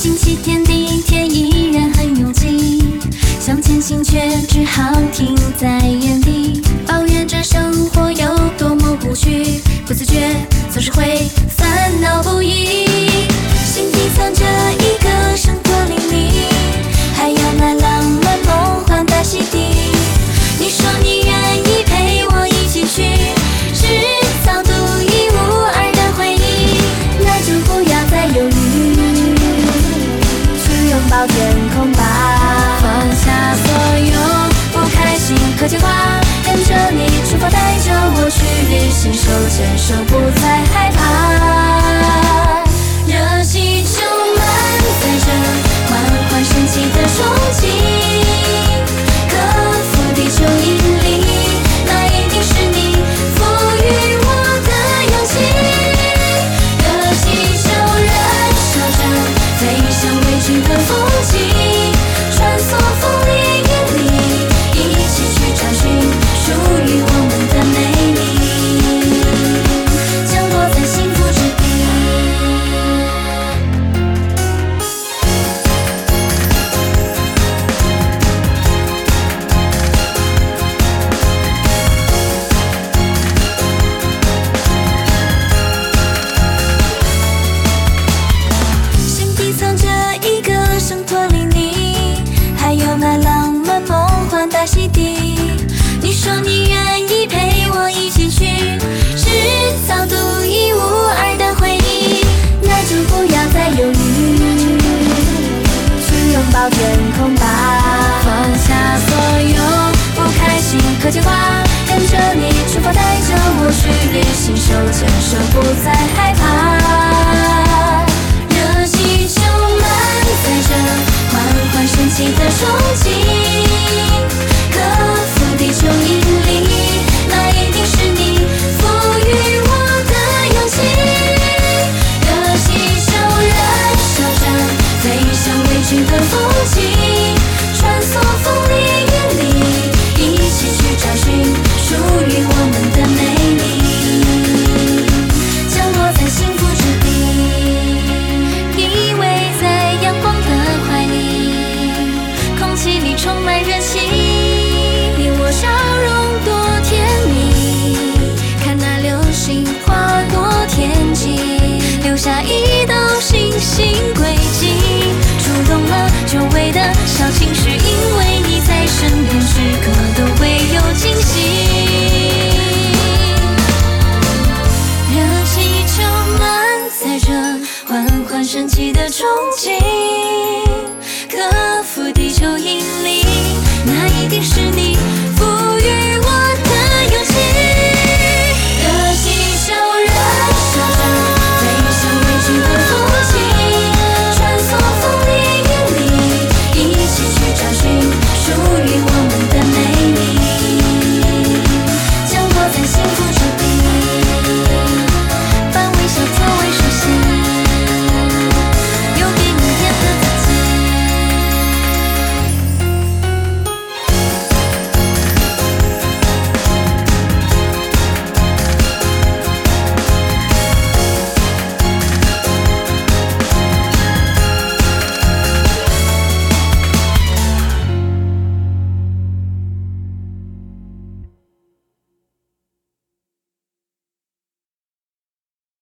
星期到天空吧，放下所有不开心和牵挂，跟着你出发，带着我去旅行，手牵手不。的洗涤，你说你愿意陪我一起去，制造独一无二的回忆，那就不要再犹豫，去拥抱天空吧，放下所有不开心和牵挂，跟着你出发，带着我去旅行，手牵手，不再害怕。心的风景。小情绪因为你在身边时刻都会有惊喜热气球满载着缓缓升起的憧憬克服地球引力那一定是